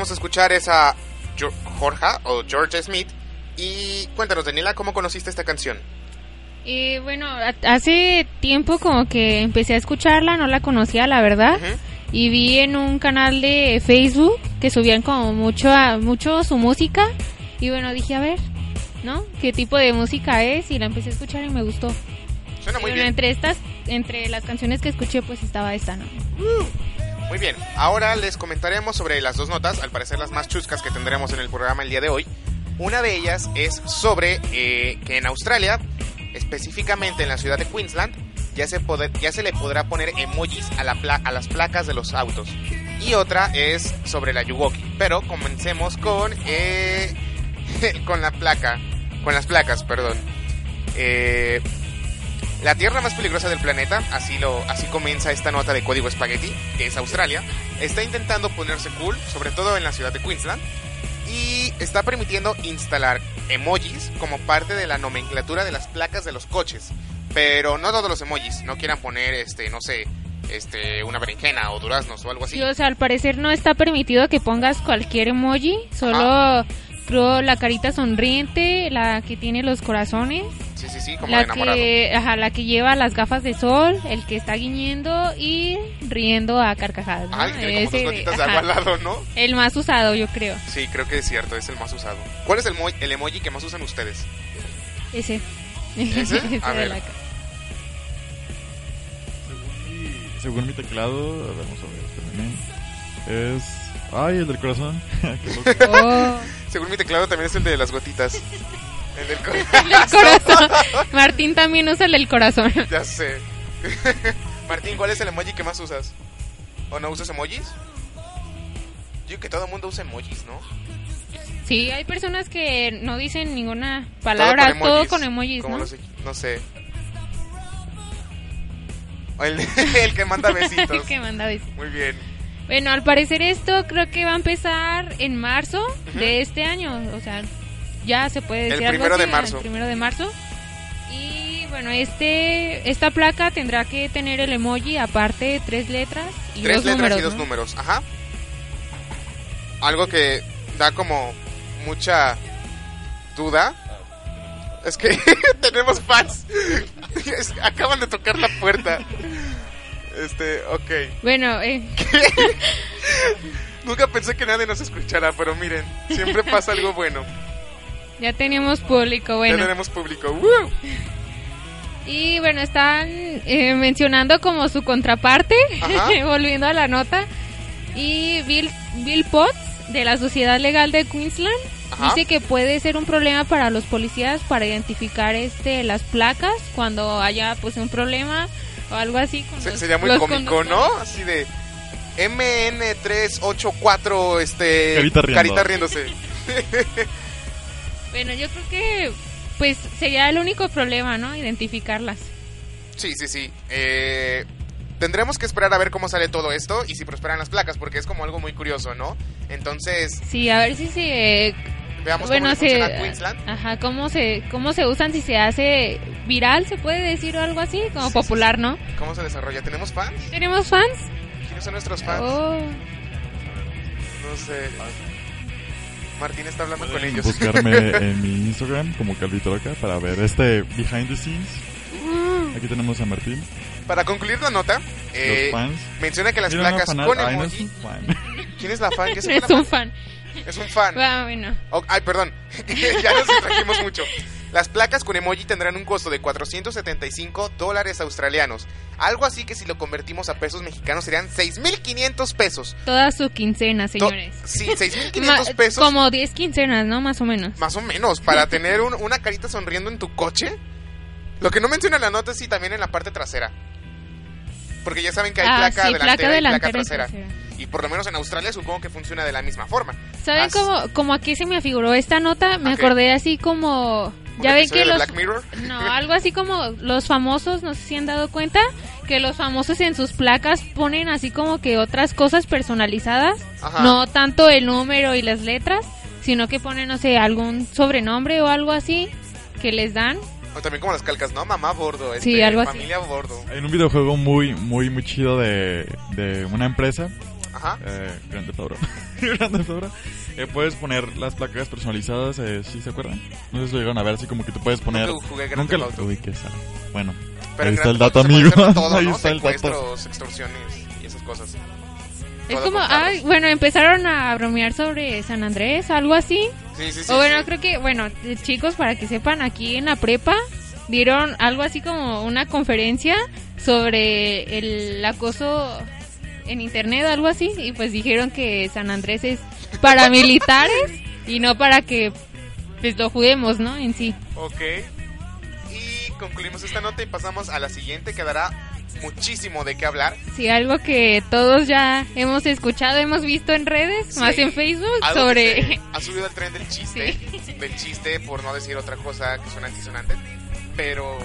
vamos a escuchar es a Jorja o George Smith. Y cuéntanos, Daniela, ¿cómo conociste esta canción? Eh, bueno, hace tiempo como que empecé a escucharla, no la conocía, la verdad. Uh -huh. Y vi en un canal de Facebook que subían como mucho, mucho su música. Y bueno, dije, a ver, ¿no? ¿Qué tipo de música es? Y la empecé a escuchar y me gustó. Suena muy bueno, bien. Entre estas, entre las canciones que escuché, pues estaba esta, ¿no? Uh. Muy bien, ahora les comentaremos sobre las dos notas, al parecer las más chuscas que tendremos en el programa el día de hoy. Una de ellas es sobre eh, que en Australia, específicamente en la ciudad de Queensland, ya se, ya se le podrá poner emojis a, la pla a las placas de los autos. Y otra es sobre la Yugoki. Pero comencemos con, eh, (laughs) con la placa, con las placas, perdón. Eh, la tierra más peligrosa del planeta, así, lo, así comienza esta nota de código espagueti, que es Australia, está intentando ponerse cool, sobre todo en la ciudad de Queensland, y está permitiendo instalar emojis como parte de la nomenclatura de las placas de los coches. Pero no todos los emojis, no quieran poner, este, no sé, este, una berenjena o duraznos o algo así. Sí, o sea, al parecer no está permitido que pongas cualquier emoji, solo ah. creo la carita sonriente, la que tiene los corazones. Sí, sí, sí, como la enamorado. que, ajá, la que lleva las gafas de sol, el que está guiñendo y riendo a carcajadas. ¿no? Ah, el que tiene como dos Ese, gotitas de agua al lado, ¿no? El más usado, yo creo. Sí, creo que es cierto, es el más usado. ¿Cuál es el, el emoji que más usan ustedes? Ese. (laughs) ¿Ese? Ese A ver. la ca- Según mi teclado, vamos a ver, espérenme. Es. Ay, el del corazón. (laughs) Oh, Según mi teclado también es el de las gotitas. El (laughs) del el corazón. Martín también usa el del corazón. (laughs) Ya sé. (laughs) Martín, ¿cuál es el emoji que más usas? ¿O no usas emojis? Yo que todo el mundo usa emojis, ¿no? Sí, hay personas que no dicen ninguna palabra, todo con emojis, Como ¿no? los- no sé. El, el que manda besitos. que manda besos. Muy bien. Bueno, al parecer esto creo que va a empezar en marzo de este año, o sea, ya se puede El decir algo primero de marzo. El primero de marzo. Y bueno, este esta placa tendrá que tener el emoji aparte de tres letras y Tres dos letras números. y dos ¿no? números. Ajá. Algo que da como mucha duda. Es que (laughs) tenemos fans. Acaban de tocar la puerta. Este, ok. Bueno, eh, (laughs) Nunca pensé que nadie nos escuchara, pero miren, siempre pasa algo bueno. Ya tenemos público, Ya bueno. tenemos público. ¡Woo! (laughs) Y bueno, están eh, mencionando como su contraparte, (laughs) volviendo a la nota. Y Bill, Bill Potts, de la Sociedad Legal de Queensland, Ajá. dice que puede ser un problema para los policías para identificar este las placas cuando haya pues un problema o algo así. con Se- los- sería muy los cómico, ¿no? Así de MN384, este... Carita riendo. Carita riéndose. (laughs) Bueno, yo creo que pues sería el único problema, ¿no? Identificarlas. Sí, sí, sí. Eh, tendremos que esperar a ver cómo sale todo esto y si prosperan las placas, porque es como algo muy curioso, ¿no? Entonces, Sí, a ver si se veamos bueno, cómo se, Queensland. ajá, cómo se, cómo se usan si se hace viral, se puede decir o algo así, como Sí, popular, ¿no? ¿Cómo se desarrolla? ¿Tenemos fans? ¿Tenemos fans? ¿Quiénes son nuestros fans? Oh, No sé. Martín está hablando con ellos. buscarme (laughs) en mi Instagram como Calvitroca para ver este behind the scenes. Aquí tenemos a Martín, Para concluir la nota, eh, los fans. menciona que las Mira, una placas fanal- con Ay, no es emoji... un fan. (laughs) ¿Quién es la fan? ¿Qué no es (laughs) es una un fan? fan. Es un fan. Bueno. Oh, ay, perdón. ya nos distrajimos mucho. Las placas con emoji tendrán un costo de 475 dólares australianos. Algo así que si lo convertimos a pesos mexicanos serían 6.500 pesos. Toda su quincena, To- señores. Sí, (laughs) Ma- 6.500 pesos. Como 10 quincenas, ¿no? Más o menos. Más o menos, para (laughs) tener un- una carita sonriendo en tu coche. Lo que no menciona la nota es si también en la parte trasera. Porque ya saben que hay ah, placa, sí, delantera placa y placa y trasera. Y por lo menos en Australia supongo que funciona de la misma forma. ¿Saben As- cómo, como aquí se me afiguró esta nota? Me acordé así como... ¿Un Ya ven que los... Black Mirror? No, algo así como los famosos, no sé si han dado cuenta, que los famosos en sus placas ponen así como que otras cosas personalizadas, Ajá. no tanto el número y las letras, sino que ponen, no sé, algún sobrenombre o algo así que les dan. O también como las calcas, ¿no? Mamá bordo. Este, Sí, algo así. Familia bordo. Hay un videojuego muy, muy, muy chido de, de una empresa, Ajá. eh, Grand Theft (laughs) Eh, puedes poner las placas personalizadas, eh, ¿sí se acuerdan? No sé si lo llegaron a ver, así como que tú puedes poner... Nunca jugué Grand Nunca Theft. Auto. Bueno, Pero ahí está el dato, amigo. todo, (laughs) ahí ¿no? está el dato. Secuestros, extorsiones y esas cosas. Es Todo como, con carros. ay, bueno, empezaron a bromear sobre San Andrés, algo así. Sí, sí, sí. o bueno, sí. creo que, bueno, chicos, para que sepan, aquí en la prepa dieron algo así como una conferencia sobre el acoso en internet, algo así, y pues dijeron que San Andrés es para (laughs) militares y no para que pues lo juguemos, ¿no? En sí. Ok. Y concluimos esta nota y pasamos a la siguiente que dará muchísimo de qué hablar. Sí, algo que todos ya hemos escuchado, hemos visto en redes, Sí. más en Facebook, sobre... (laughs) ha subido al tren del chiste. Del chiste, por no decir otra cosa que suena antisonante. Pero.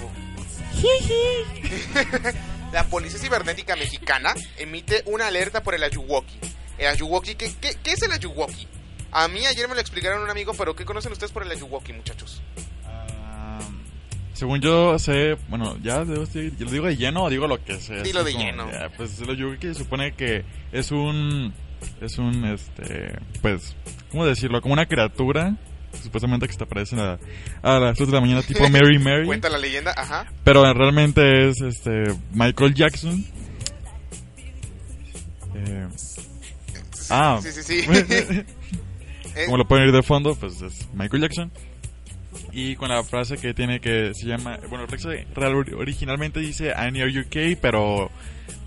(laughs) la Policía Cibernética Mexicana emite una alerta por el Ayuwoki. El Ayuwoki, ¿qué, qué, qué es el Ayuwoki? A mí ayer me lo explicaron un amigo, pero ¿qué conocen ustedes por el Ayuwoki, muchachos? Ah, según yo sé, bueno, ya debo decir- ¿yo lo digo de lleno o digo lo que sé. Dilo de como, lleno. ya, pues yo que supone que es un, es un, este, pues, ¿cómo decirlo? Como una criatura, supuestamente que se te aparece a, a las 3 de la mañana tipo Mary (laughs) Mary. Cuenta la leyenda, ajá. Pero realmente es este Michael Jackson. Eh, ah, Sí, sí, sí. (laughs) Eh, (laughs) como lo pueden ir de fondo, pues es Michael Jackson. Y con la frase que tiene que se llama, bueno, originalmente dice I near UK, pero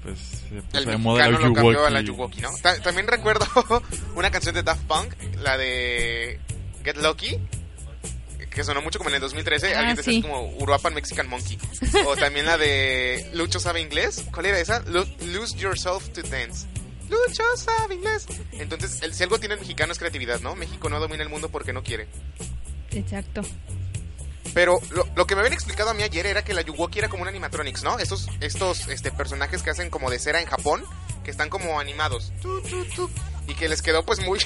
pues se puso el el lo cambió a la. Ayuwoki, ¿no? Ta- también recuerdo una canción de Daft Punk, la de Get Lucky, que sonó mucho como en el 2013. Ah, Alguien decía sí. como Uruapan Mexican Monkey. O también la de Lucho sabe inglés. ¿Cuál era esa? Lo- Lose Yourself to Dance. Lucho sabe inglés. Entonces, el, si algo tiene el mexicano es creatividad, ¿no? México no domina el mundo porque no quiere. Exacto. Pero lo, lo que me habían explicado a mí ayer era que la Yuwoki era como un animatronics, ¿no? Estos, estos este, personajes que hacen como de cera en Japón, que están como animados. Tu, tu, tu, y que les quedó pues muy,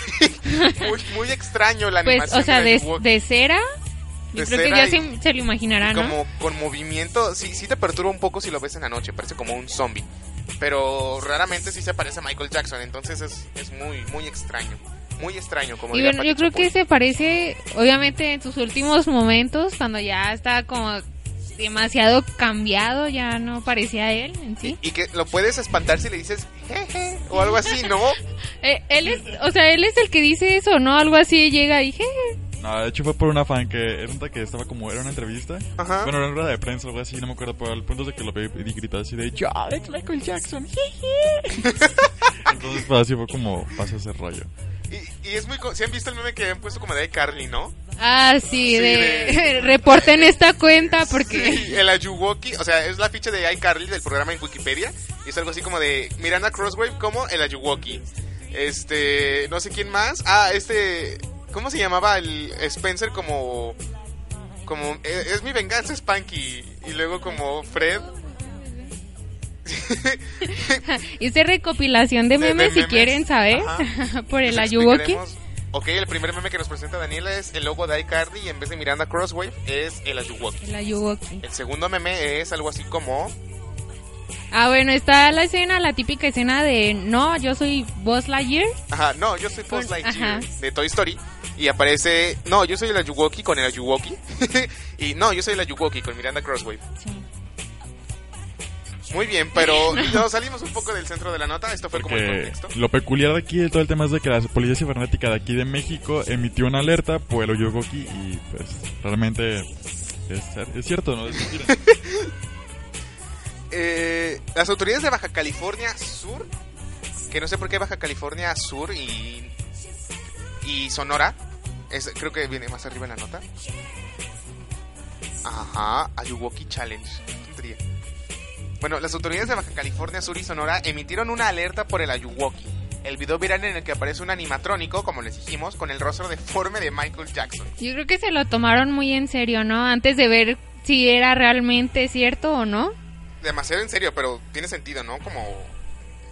(laughs) muy, muy extraño la Pues, animación o sea, de, de, de cera. Yo creo que ya y- se, se lo imaginará, ¿no? Como con movimiento, sí, sí te perturba un poco si lo ves en la noche, parece como un zombie. Pero raramente sí se parece a Michael Jackson, entonces es, es muy, muy extraño. Muy extraño, como Y bueno, yo creo que se parece, obviamente, en sus últimos momentos, cuando ya está como demasiado cambiado, ya no parecía él en sí. Y que lo puedes espantar si le dices jeje o algo así, ¿no? (laughs) Eh, él es, o sea, él es el que dice eso, ¿no? Algo así llega y jeje. No, de hecho fue por una fan que resulta que estaba como, era una entrevista. Ajá. Bueno, era una rueda de prensa o algo así, no me acuerdo, pero el punto es de que lo vi y gritó así de, yo, it's Michael Jackson, (laughs) Entonces, pues así fue como pasó ese rollo. Y, y es muy... co- ¿Sí han visto el meme que han puesto como de Carly, no? Ah, sí, Sí, de, de- (laughs) reporten esta cuenta porque... Sí, el Ayuwoki, o sea, es la ficha de iCarly del programa en Wikipedia. Y es algo así como de Miranda Crosswave como el Ayuwoki. Este, no sé quién más. Ah, este, ¿cómo se llamaba el Spencer como... Como, eh, es mi venganza Spanky. Y luego como Fred. (laughs) Hice recopilación de De- de memes, si quieren saber (laughs) por el Ayuwoki. Ok, el primer meme que nos presenta Daniela es el logo de iCarly y en vez de Miranda Crosswave es el Ayuwoki. El Ayuwoki. El segundo meme es algo así como... Ah, bueno, está la escena, la típica escena de no, yo soy Buzz Lightyear. Ajá, no, yo soy Buzz Con- Lightyear ajá. de Toy Story. Y aparece, no, yo soy el Ayuwoki con el Ayuwoki. (laughs) y no, yo soy el Ayuwoki con Miranda Crosswave. Sí. Muy bien, pero (laughs) nos salimos un poco del centro de la nota. Esto fue como el Porque contexto. lo peculiar de aquí de todo el tema es de que la policía cibernética de aquí de México emitió una alerta por el Oyugoki y pues realmente es, es cierto, ¿no? Es mentira. (laughs) Eh, las autoridades de Baja California Sur, que no sé por qué Baja California Sur y, y Sonora, creo que viene más arriba en la nota. Ajá, Ayuwoki Challenge. Bueno, las autoridades de Baja California Sur y Sonora emitieron una alerta por el Ayuwoki. El video viral en el que aparece un animatrónico, como les dijimos, con el rostro deforme de Michael Jackson. Yo creo que se lo tomaron muy en serio, ¿no? Antes de ver si era realmente cierto o no. Demasiado en serio, pero tiene sentido, ¿no? Como,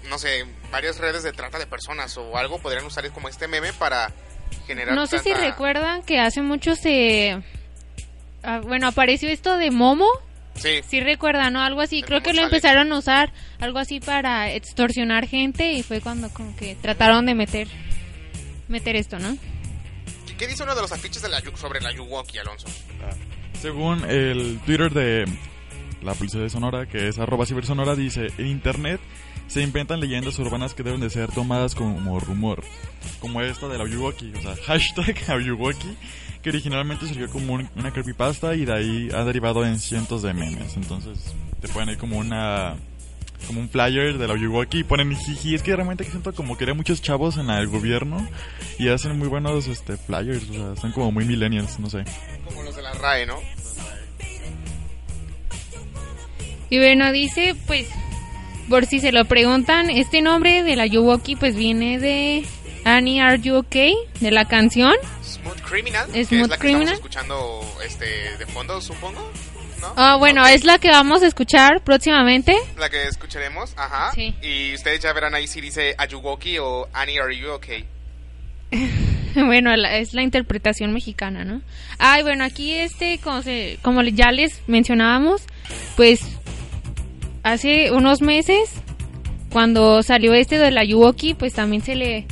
no sé, varias redes de trata de personas o algo podrían usar como este meme para generar. No sé si recuerdan que hace mucho se... ah, bueno, apareció esto de Momo. Sí, Sí recuerdan, ¿no? Algo así. Creo Momo que lo empezaron a usar algo así para extorsionar gente y fue cuando como que trataron de meter meter esto, ¿no? ¿Qué dice uno de los afiches de la, sobre la Yuwoki, Alonso? Según el Twitter de la policía de Sonora, que es arroba cibersonora, dice, en internet se inventan leyendas urbanas que deben de ser tomadas como rumor, como esta de la Oyuwoki, o sea, (laughs) hashtag Oyuwoki, que originalmente surgió como un- una creepypasta y de ahí ha derivado en cientos de memes, entonces te ponen ahí como una... Como un flyer de la Oyuwoki y ponen jiji. Es que realmente siento como que hay muchos chavos en el gobierno y hacen muy buenos este, flyers. O sea, están como muy millennials, no sé. Como los de la RAE, ¿no? Y bueno, dice, pues, por si se lo preguntan, este nombre de la Yuwoki pues viene de Annie Are You Okay, de la canción. Smooth Criminal, que Smooth es la que Criminal. estamos escuchando este, de fondo, supongo. ¿no? Ah, bueno, Ok. es la que vamos a escuchar próximamente. La que escucharemos, ajá. Sí. Y ustedes ya verán ahí si dice Ayuwoki o Annie, are you okay? (laughs) bueno, la- es la interpretación mexicana, ¿no? Ay, bueno, aquí este, como, se- como ya les mencionábamos, pues hace unos meses, cuando salió este de la Yuwoki, pues también se le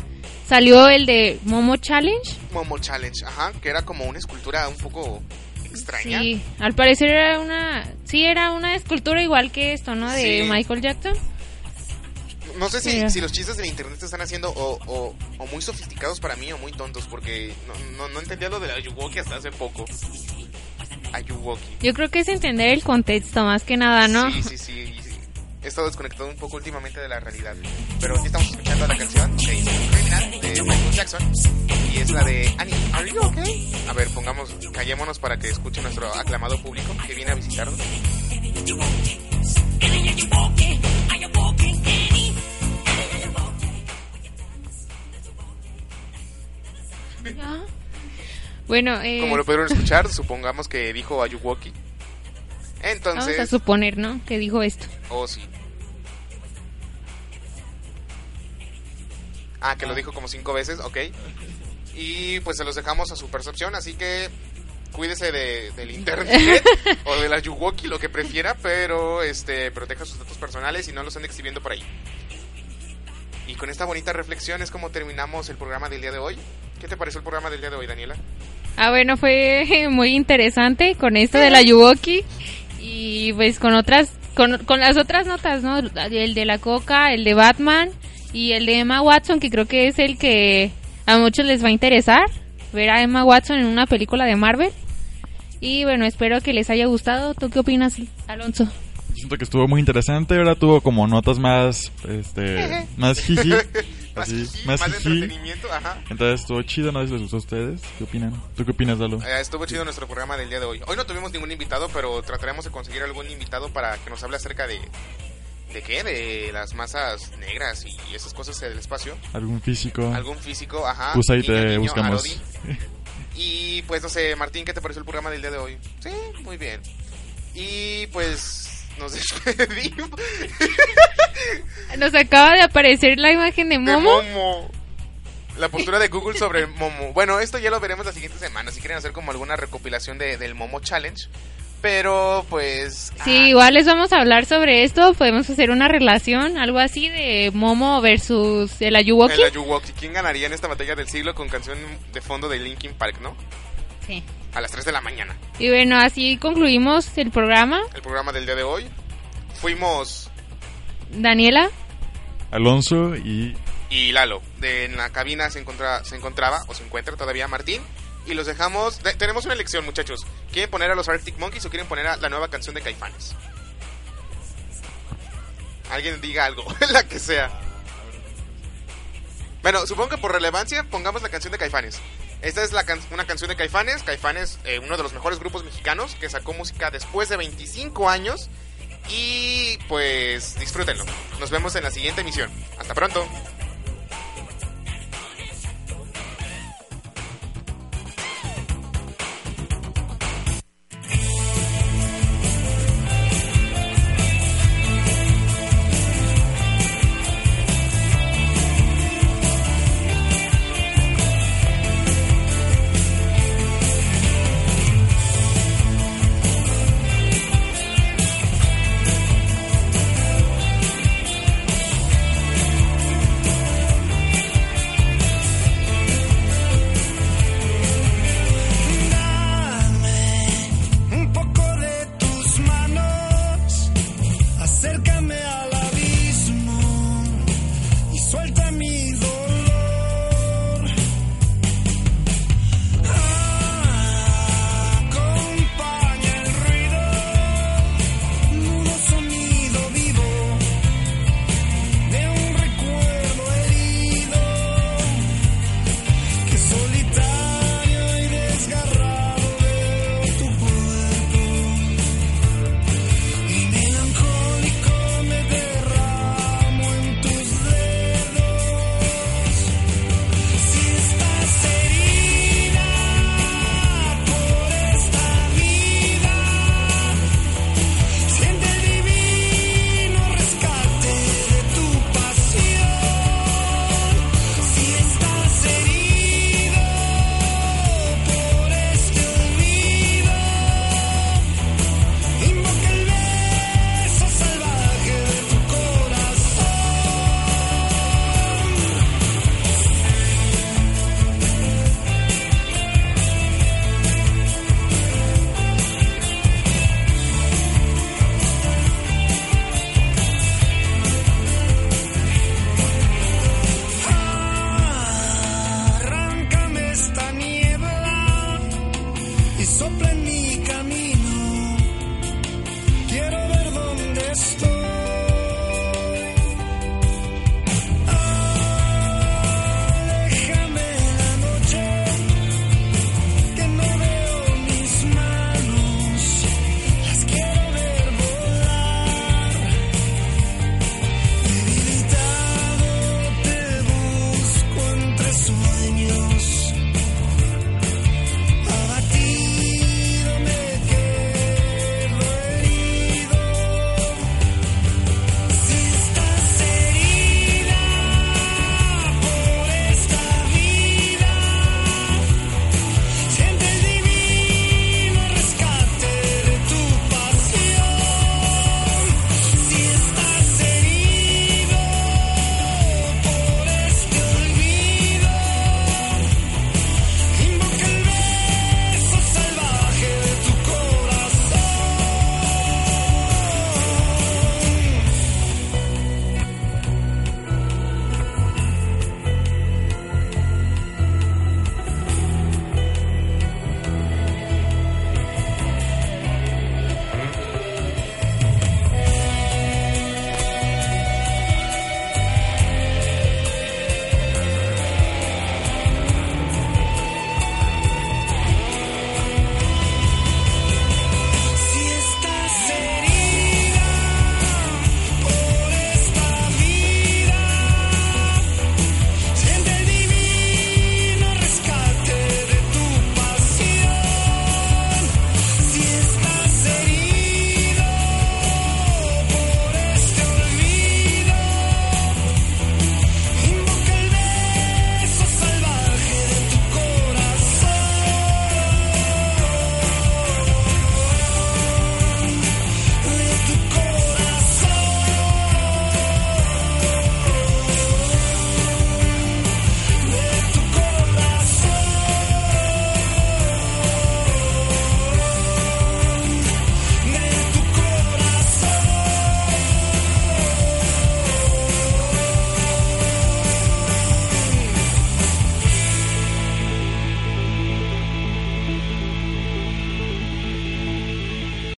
salió el de Momo Challenge. Momo Challenge, ajá, que era como una escultura un poco extraña. Sí, al parecer era una, sí, era una escultura igual que esto, ¿no? De Sí. Michael Jackson. No sé si, si los chistes del internet están haciendo o, o- o muy sofisticados para mí o muy tontos, porque no, no, no entendía lo de la Ayuwoki hasta hace poco. Ayuwoki. Yo creo que es entender el contexto más que nada, ¿no? Sí, sí, sí. He estado desconectado un poco últimamente de la realidad. Pero aquí estamos escuchando la canción, ok, Criminal, de Michael Jackson. Y es la de Annie, ¿Are you okay? A ver, pongamos, callémonos para que escuche nuestro aclamado público que viene a visitarnos. Ya. Bueno, eh, Como lo pudieron escuchar, supongamos que dijo Ayuwoki. Vamos a Entonces, suponer, ¿no? Que dijo esto. oh sí. Ah, que lo dijo como cinco veces, ok. Y pues se los dejamos a su percepción, así que cuídese de, del internet (laughs) o de la Yuwoki, lo que prefiera, pero este proteja sus datos personales y no los ande exhibiendo por ahí. Y con esta bonita reflexión es como terminamos el programa del día de hoy. ¿Qué te pareció el programa del día de hoy, Daniela? Ah, bueno, fue (laughs) muy interesante con esto de la Yuwoki y pues con otras, con, con las otras notas, ¿no? El de la Coca, el de Batman y el de Emma Watson, que creo que es el que a muchos les va a interesar, ver a Emma Watson en una película de Marvel. Y bueno, espero que les haya gustado. ¿Tú qué opinas, Alonso? Siento que estuvo muy interesante, ahora tuvo como notas más, este, más jiji, (laughs) Más, así, más más entretenimiento, ajá. Entonces estuvo chido, no sé si les gustó a ustedes. ¿Qué opinan? ¿Tú qué opinas, Dalo? Eh, estuvo chido nuestro programa del día de hoy. Hoy no tuvimos ningún invitado, pero trataremos de conseguir algún invitado para que nos hable acerca de... ¿De qué? De las masas negras y esas cosas del espacio. ¿Algún físico? Algún físico, ajá. Pues ahí te buscamos. Y pues no sé, Martín, ¿qué te pareció el programa del día de hoy? Sí, muy bien. Y pues nos (laughs) despedimos. Nos acaba de aparecer la imagen de de Momo. Momo. La postura de Google sobre Momo. Bueno, esto ya lo veremos la siguiente semana. Si quieren hacer como alguna recopilación de, del Momo Challenge. Pero pues. Sí, ah, igual les vamos a hablar sobre esto. Podemos hacer una relación, algo así de Momo versus el Ayuwoki. El Ayuwoki. ¿Quién ganaría en esta batalla del siglo con canción de fondo de Linkin Park, no? Sí. A las 3 de la mañana. Y bueno, así concluimos el programa. El programa del día de hoy. Fuimos. Daniela, Alonso y y Lalo. En la cabina se, encontra, se encontraba, o se encuentra todavía Martín. Y los dejamos. de- tenemos una elección, muchachos. ¿Quieren poner a los Arctic Monkeys o quieren poner a la nueva canción de Caifanes? Alguien diga algo, (laughs) la que sea. Bueno, supongo que por relevancia pongamos la canción de Caifanes. Esta es una canción de Caifanes. Caifanes, eh, uno de los mejores grupos mexicanos que sacó música después de 25 años. Y pues disfrútenlo. Nos vemos en la siguiente emisión. Hasta pronto.